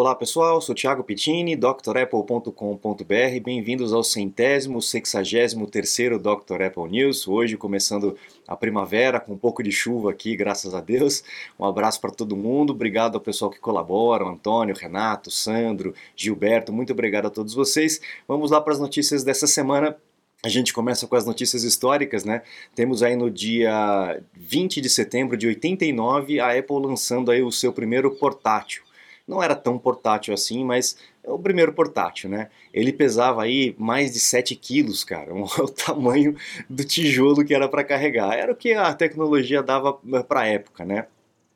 Olá pessoal, sou Thiago Pittini, drapple.com.br. Bem-vindos ao centésimo, sexagésimo terceiro Dr. Apple News. Hoje começando a primavera com um pouco de chuva aqui, graças a Deus. Um abraço para todo mundo, obrigado ao pessoal que colabora, Antônio, Renato, Sandro, Gilberto, muito obrigado a todos vocês. Vamos lá para as notícias dessa semana. A gente começa com as notícias históricas, né? Temos aí no dia 20 de setembro de 89 a Apple lançando aí o seu primeiro portátil não era tão portátil assim, mas é o primeiro portátil, né? Ele pesava aí mais de 7 quilos, cara, o tamanho do tijolo que era para carregar. Era o que a tecnologia dava eh, para a época, né?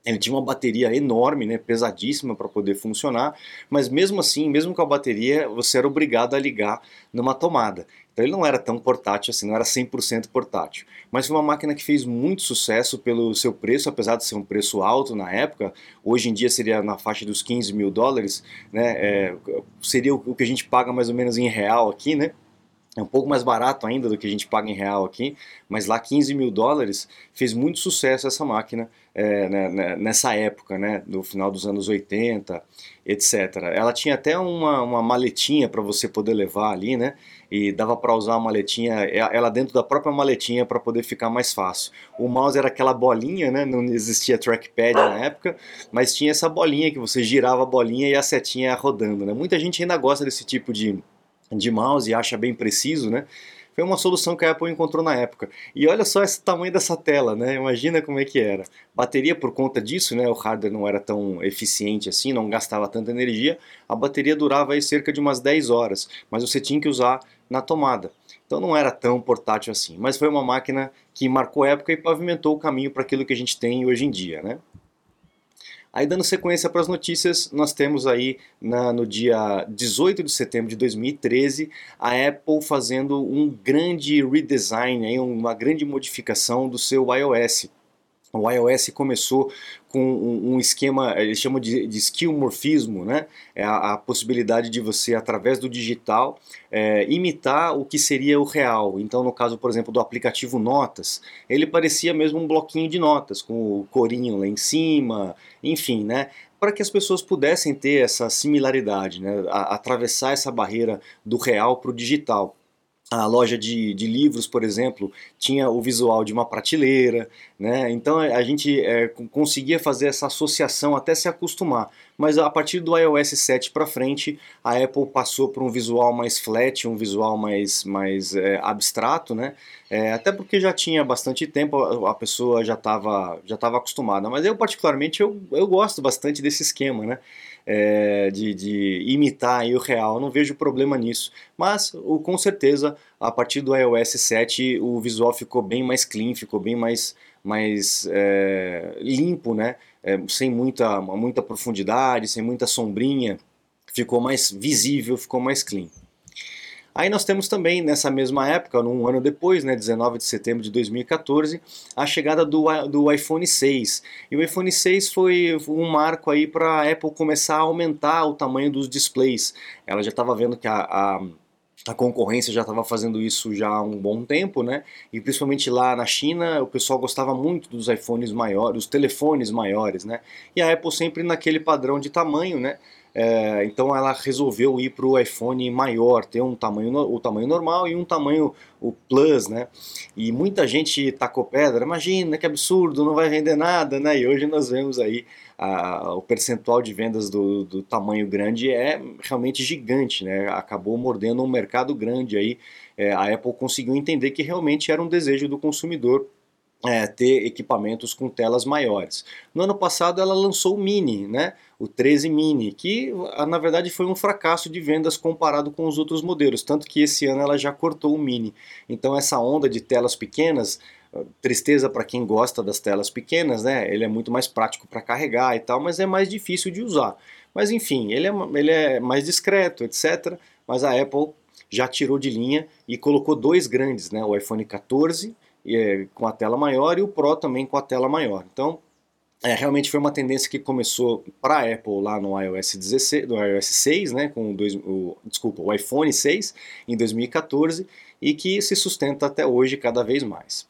Ele tinha uma bateria enorme, né, pesadíssima para poder funcionar, mas mesmo assim, mesmo com a bateria, você era obrigado a ligar numa tomada. Então ele não era tão portátil assim, não era 100% portátil. Mas foi uma máquina que fez muito sucesso pelo seu preço, apesar de ser um preço alto na época. Hoje em dia seria na faixa dos 15 mil dólares, né? É, seria o que a gente paga mais ou menos em real aqui, né? É um pouco mais barato ainda do que a gente paga em real aqui, mas lá 15 mil dólares fez muito sucesso essa máquina é, né, né, nessa época, né, no final dos anos 80, etc. Ela tinha até uma, uma maletinha para você poder levar ali, né, e dava para usar a maletinha, ela dentro da própria maletinha para poder ficar mais fácil. O mouse era aquela bolinha, né, não existia trackpad na época, mas tinha essa bolinha que você girava a bolinha e a setinha rodando. Né. Muita gente ainda gosta desse tipo de de mouse e acha bem preciso, né? Foi uma solução que a Apple encontrou na época. E olha só esse tamanho dessa tela, né? Imagina como é que era. Bateria por conta disso, né? O hardware não era tão eficiente assim, não gastava tanta energia. A bateria durava aí cerca de umas 10 horas, mas você tinha que usar na tomada. Então não era tão portátil assim, mas foi uma máquina que marcou época e pavimentou o caminho para aquilo que a gente tem hoje em dia, né? Aí dando sequência para as notícias, nós temos aí na, no dia 18 de setembro de 2013 a Apple fazendo um grande redesign, uma grande modificação do seu iOS. O iOS começou com um, esquema, eles chamam de, de skillmorfismo, né? É a, a, possibilidade de você, através do digital, é, imitar o que seria o real. Então, no caso, por exemplo, do aplicativo Notas, ele parecia mesmo um bloquinho de notas, com o corinho lá em cima, enfim, né? Para que as pessoas pudessem ter essa similaridade, né? A, atravessar essa barreira do real para o digital a loja de, de, livros, por exemplo, tinha o visual de uma prateleira, né? então a gente é, conseguia fazer essa associação até se acostumar. Mas a partir do iOS 7 para frente, a Apple passou para um visual mais flat, um visual mais, mais é, abstrato, né? É, até porque já tinha bastante tempo, a pessoa já estava já tava acostumada. Mas eu, particularmente, eu, eu gosto bastante desse esquema, né? é, de, de, imitar o real, não vejo problema nisso. Mas o, com certeza, a partir do iOS 7, o visual ficou bem mais clean, ficou bem mais, mais é, limpo, né? É, sem muita, muita profundidade, sem muita sombrinha, ficou mais visível, ficou mais clean. Aí nós temos também, nessa mesma época, um ano depois, né, 19 de setembro de 2014, a chegada do, do iPhone 6. E o iPhone 6 foi um marco aí para a Apple começar a aumentar o tamanho dos displays. Ela já estava vendo que a, a a concorrência já estava fazendo isso já há um bom tempo, né? E principalmente lá na China, o pessoal gostava muito dos iPhones maiores, dos telefones maiores, né? E a Apple sempre naquele padrão de tamanho, né? É, então ela resolveu ir para o iPhone maior, ter um tamanho, o tamanho normal e um tamanho o Plus, né? E muita gente tacou pedra, imagina que absurdo, não vai vender nada, né? E hoje nós vemos aí a, o percentual de vendas do, do tamanho grande é realmente gigante, né? Acabou mordendo um mercado grande aí. É, a Apple conseguiu entender que realmente era um desejo do consumidor é, ter equipamentos com telas maiores. No ano passado ela lançou o Mini, né? o 13 Mini, que ah, na verdade foi um fracasso de vendas comparado com os outros modelos, tanto que esse ano ela já cortou o Mini. Então essa onda de telas pequenas, ah, tristeza para quem gosta das telas pequenas, né? Ele é muito mais prático para carregar e tal, mas é mais difícil de usar. Mas enfim, ele é, ele é mais discreto, etc. Mas a Apple já tirou de linha e colocou dois grandes, né? O iPhone 14 é, com a tela maior e o Pro também com a tela maior. Então, é, realmente foi uma tendência que começou para a Apple lá no iOS 16, no iOS 6, né, com dois, o, desculpa, o iPhone 6 em 2014 e que se sustenta até hoje cada vez mais.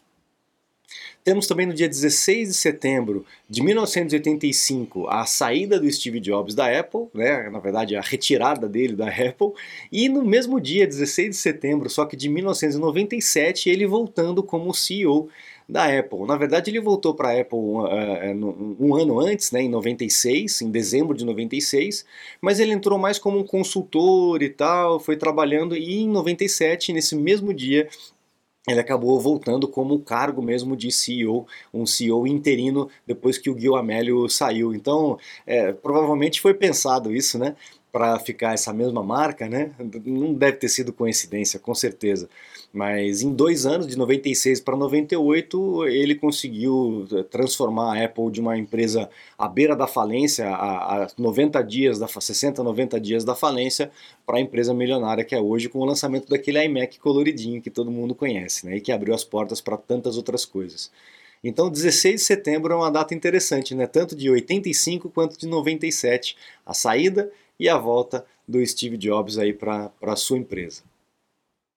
Temos também no dia 16 de setembro de 1985 a saída do Steve Jobs da Apple, né? na verdade a retirada dele da Apple, e no mesmo dia, 16 de setembro, só que de 1997, ele voltando como CEO da Apple. Na verdade, ele voltou para a Apple uh, um ano antes, né, em 96, em dezembro de 96, mas ele entrou mais como um consultor e tal, foi trabalhando, e em 97, nesse mesmo dia, ele acabou voltando como cargo mesmo de CEO, um CEO interino depois que o Gil Amélio saiu. Então, é, provavelmente foi pensado isso, né? Para ficar essa mesma marca, né? Não deve ter sido coincidência, com certeza. Mas em dois anos, de 96 para 98, ele conseguiu eh, transformar a Apple de uma empresa à beira da falência, a, a 90 dias, da, 60, 90 dias da falência, para a empresa milionária que é hoje, com o lançamento daquele iMac coloridinho que todo mundo conhece, né, e que abriu as portas para tantas outras coisas. Então, 16 de setembro é uma data interessante, né? tanto de 85 quanto de 97, a saída e a volta do Steve Jobs aí para a sua empresa.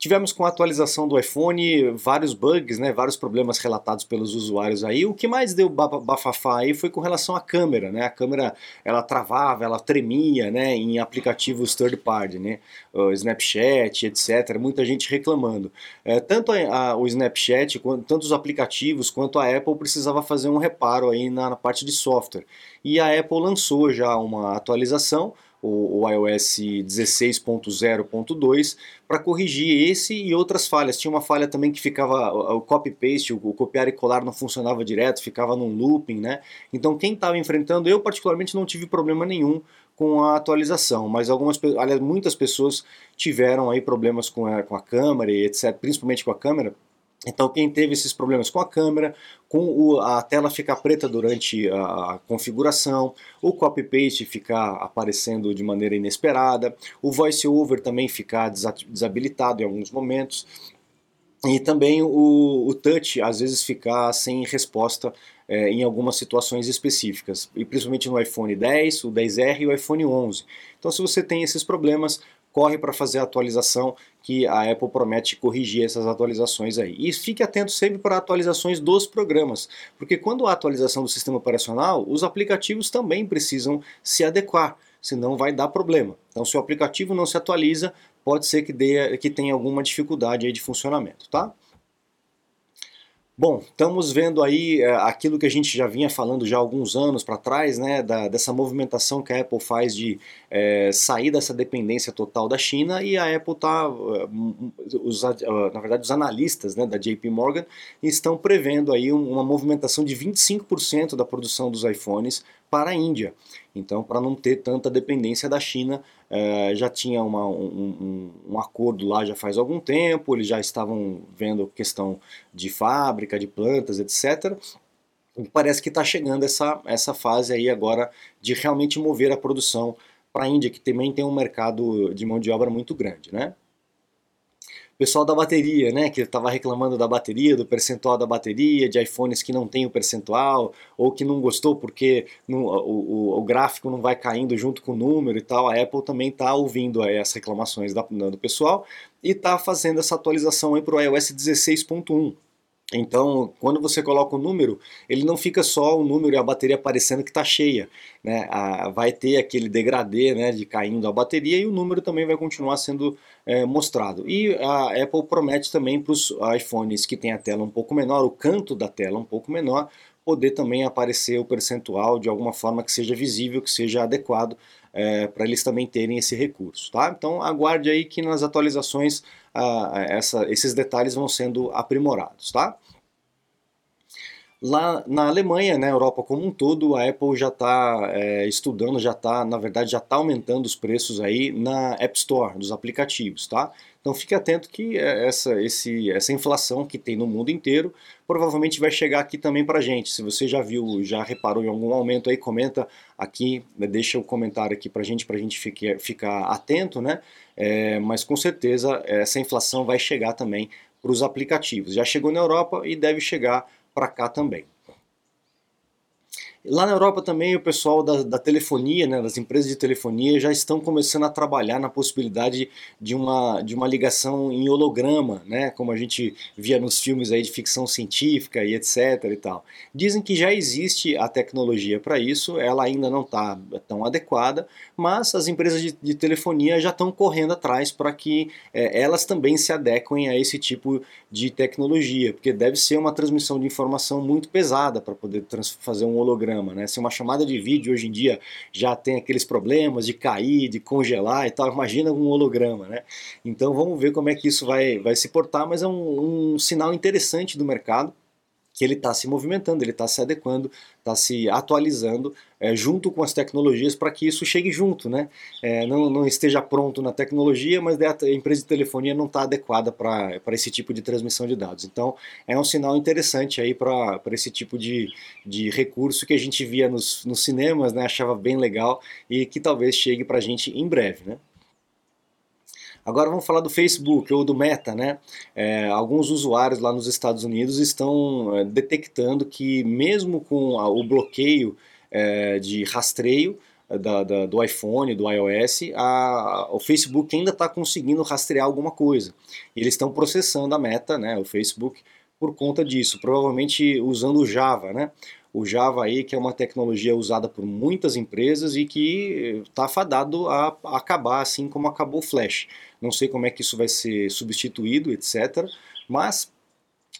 Tivemos com a atualização do iPhone vários bugs, né, vários problemas relatados pelos usuários aí. O que mais deu bafafá aí foi com relação à câmera, né? A câmera ela travava, ela tremia, né, em aplicativos third party, né? O Snapchat, etc. Muita gente reclamando. É, tanto a, a, o Snapchat, quanto, tanto os aplicativos quanto a Apple precisava fazer um reparo aí na, na parte de software. E a Apple lançou já uma atualização o, o iOS 16.0.2 para corrigir esse e outras falhas. Tinha uma falha também que ficava o copy-paste, o copiar e colar não funcionava direto, ficava num looping, né? Então quem estava enfrentando, eu particularmente não tive problema nenhum com a atualização, mas algumas, aliás, muitas pessoas tiveram aí problemas com a, com a câmera e etc, principalmente com a câmera, então, quem teve esses problemas com a câmera, com a tela ficar preta durante a, a configuração, o copy-paste ficar aparecendo de maneira inesperada, o voice-over também ficar desabilitado em alguns momentos, e também o, o touch às vezes ficar sem resposta é, em algumas situações específicas, e principalmente no iPhone 10, o 10R e o iPhone 11. Então, se você tem esses problemas, corre para fazer a atualização que a Apple promete corrigir essas atualizações aí. E fique atento sempre para atualizações dos programas, porque quando há atualização do sistema operacional, os aplicativos também precisam se adequar, senão vai dar problema. Então, se o aplicativo não se atualiza, pode ser que, dê, que tenha alguma dificuldade aí de funcionamento, tá? Bom, estamos vendo aí é, aquilo que a gente já vinha falando já há alguns anos para trás, né, da, dessa movimentação que a Apple faz de é, sair dessa dependência total da China e a Apple está, uh, na verdade, os analistas né, da JP Morgan estão prevendo aí uma movimentação de 25% da produção dos iPhones para a Índia. Então, para não ter tanta dependência da China, é, já tinha uma, um, um, acordo lá já faz algum tempo, eles já estavam vendo questão de fábrica, de plantas, etc. E parece que está chegando essa, essa fase aí agora de realmente mover a produção para a Índia, que também tem um mercado de mão de obra muito grande, né? Pessoal da bateria, né, que estava reclamando da bateria, do percentual da bateria, de iPhones que não tem o percentual, ou que não gostou porque não, o, o, o, gráfico não vai caindo junto com o número e tal. A Apple também está ouvindo as reclamações da, do pessoal e está fazendo essa atualização para o iOS 16.1. Então, quando você coloca o número, ele não fica só o número e a bateria aparecendo que está cheia. Né? A, vai ter aquele degradê né, de caindo a bateria e o número também vai continuar sendo é, mostrado. E a Apple promete também para os iPhones que tem a tela um pouco menor, o canto da tela um pouco menor, poder também aparecer o percentual de alguma forma que seja visível, que seja adequado é, para eles também terem esse recurso. Tá? Então aguarde aí que nas atualizações ah, essa, esses detalhes vão sendo aprimorados. Tá? Lá na Alemanha, na Europa como um todo, a Apple já está é, estudando, já está, na verdade, já está aumentando os preços aí na App Store dos aplicativos, tá? Então fique atento que é, essa, esse, essa inflação que tem no mundo inteiro provavelmente vai chegar aqui também para gente. Se você já viu, já reparou em algum aumento aí, comenta aqui, né, deixa o um comentário aqui para gente, para a gente fique, ficar atento, né? É, mas com certeza essa inflação vai chegar também para os aplicativos. Já chegou na Europa e deve chegar para cá também. Lá na Europa também o pessoal da, da, telefonia, né, das empresas de telefonia já estão começando a trabalhar na possibilidade de uma, de uma ligação em holograma, né, como a gente via nos filmes aí de ficção científica e etc e tal. Dizem que já existe a tecnologia para isso, ela ainda não está tão adequada, mas as empresas de, de telefonia já estão correndo atrás para que é, elas também se adequem a esse tipo de tecnologia, porque deve ser uma transmissão de informação muito pesada para poder fazer um holograma. Né? Se uma chamada de vídeo hoje em dia já tem aqueles problemas de cair, de congelar e tal, imagina um holograma. Né? Então vamos ver como é que isso vai, vai se portar, mas é um, um sinal interessante do mercado que ele está se movimentando, ele está se adequando, está se atualizando é, junto com as tecnologias para que isso chegue junto, né? É, não, não, esteja pronto na tecnologia, mas a empresa de telefonia não está adequada para esse tipo de transmissão de dados. Então é um sinal interessante aí para esse tipo de, de recurso que a gente via nos, nos cinemas, né? Achava bem legal e que talvez chegue para a gente em breve, né? Agora vamos falar do Facebook ou do Meta, né? É, alguns usuários lá nos Estados Unidos estão é, detectando que mesmo com a, o bloqueio é, de rastreio é, da, da, do iPhone, do iOS, a, o Facebook ainda está conseguindo rastrear alguma coisa. Eles estão processando a Meta, né? O Facebook por conta disso, provavelmente usando o Java, né? o Java aí, que é uma tecnologia usada por muitas empresas e que está fadado a, acabar assim como acabou o Flash. Não sei como é que isso vai ser substituído, etc. Mas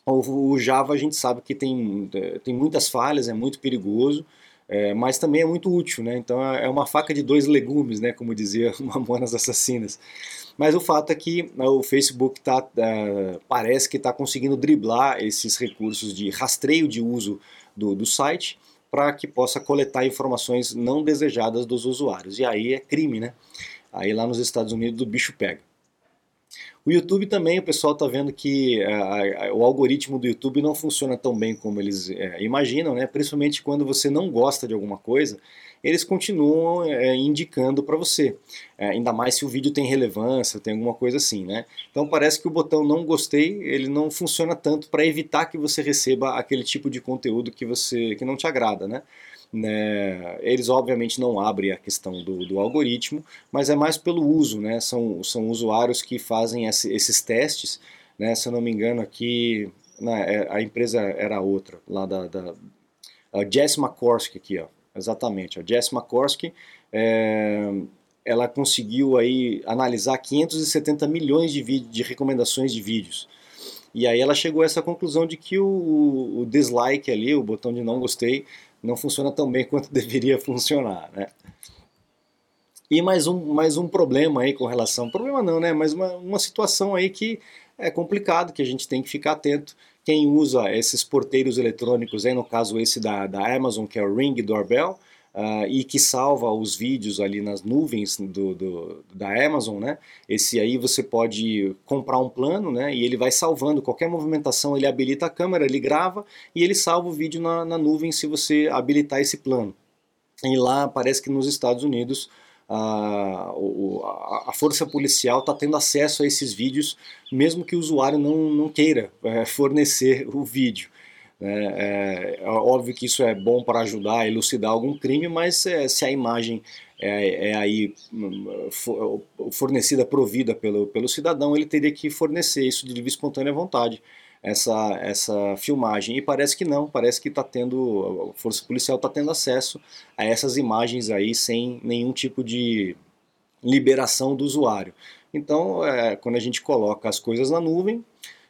o, Java a gente sabe que tem, é, tem muitas falhas, é muito perigoso, é, mas também é muito útil, né? Então é uma faca de dois legumes, né? Como dizia Mamonas Assassinas. Mas o fato é que né, o Facebook tá, uh, parece que está conseguindo driblar esses recursos de rastreio de uso do, do site para que possa coletar informações não desejadas dos usuários. E aí é crime, né? Aí lá nos Estados Unidos o bicho pega. O YouTube também, o pessoal está vendo que uh, o algoritmo do YouTube não funciona tão bem como eles uh, imaginam, né? principalmente quando você não gosta de alguma coisa eles continuam é, indicando para você. É, ainda mais se o vídeo tem relevância, tem alguma coisa assim, né? Então parece que o botão não gostei, ele não funciona tanto para evitar que você receba aquele tipo de conteúdo que você que não te agrada, né? Né, eles obviamente não abrem a questão do, do, algoritmo, mas é mais pelo uso, né? São, são usuários que fazem esse, esses testes, né? Se eu não me engano aqui, né, a empresa era outra, lá da, da Jess McCorsky aqui, ó. Exatamente. A Jess McCorsky, é, ela conseguiu aí analisar 570 milhões de, vídeo, de recomendações de vídeos. E aí ela chegou a essa conclusão de que o, o, dislike ali, o botão de não gostei, não funciona tão bem quanto deveria funcionar, né? E mais um, mais um problema aí com relação, problema não, né? Mas uma, uma situação aí que é complicado, que a gente tem que ficar atento, quem usa esses porteiros eletrônicos, aí no caso esse da, da Amazon, que é o Ring Doorbell, uh, e que salva os vídeos ali nas nuvens do, do, da Amazon, né? Esse aí você pode comprar um plano, né? E ele vai salvando qualquer movimentação, ele habilita a câmera, ele grava e ele salva o vídeo na, na nuvem se você habilitar esse plano. E lá parece que nos Estados Unidos a, a, força policial está tendo acesso a esses vídeos, mesmo que o usuário não, não queira é, fornecer o vídeo. É, é, óbvio que isso é bom para ajudar a elucidar algum crime, mas é, se a imagem é, é, aí hum, fornecida, provida pelo, pelo cidadão, ele teria que fornecer isso de livre espontânea vontade essa, essa filmagem. E parece que não, parece que está tendo, a Força Policial está tendo acesso a essas imagens aí sem nenhum tipo de liberação do usuário. Então, é, quando a gente coloca as coisas na nuvem,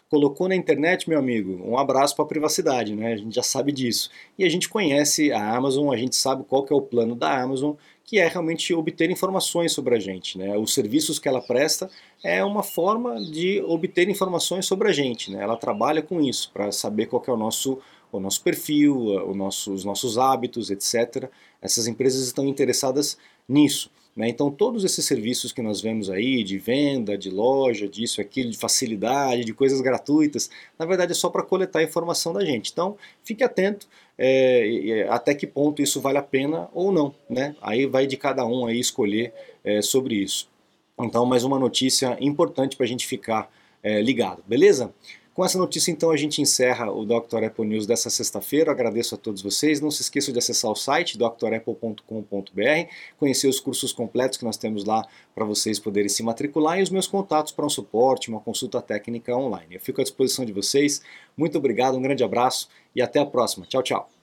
colocou na internet, meu amigo, um abraço para a privacidade, né? A gente já sabe disso. E a gente conhece a Amazon, a gente sabe qual que é o plano da Amazon, que é realmente obter informações sobre a gente. Né? Os serviços que ela presta é uma forma de obter informações sobre a gente. Né? Ela trabalha com isso, para saber qual é o nosso, o nosso perfil, o nosso, os nossos hábitos, etc. Essas empresas estão interessadas nisso. Né? Então, todos esses serviços que nós vemos aí, de venda, de loja, disso, aquilo, de facilidade, de coisas gratuitas, na verdade é só para coletar informação da gente. Então, fique atento é, até que ponto isso vale a pena ou não. Né? Aí vai de cada um aí escolher é, sobre isso. Então, mais uma notícia importante para a gente ficar é, ligado, beleza? Com essa notícia, então, a gente encerra o Dr. Apple News dessa sexta-feira. Agradeço a todos vocês. Não se esqueçam de acessar o site drapple.com.br, conhecer os cursos completos que nós temos lá para vocês poderem se matricular e os meus contatos para um suporte, uma consulta técnica online. Eu fico à disposição de vocês. Muito obrigado, um grande abraço e até a próxima. Tchau, tchau.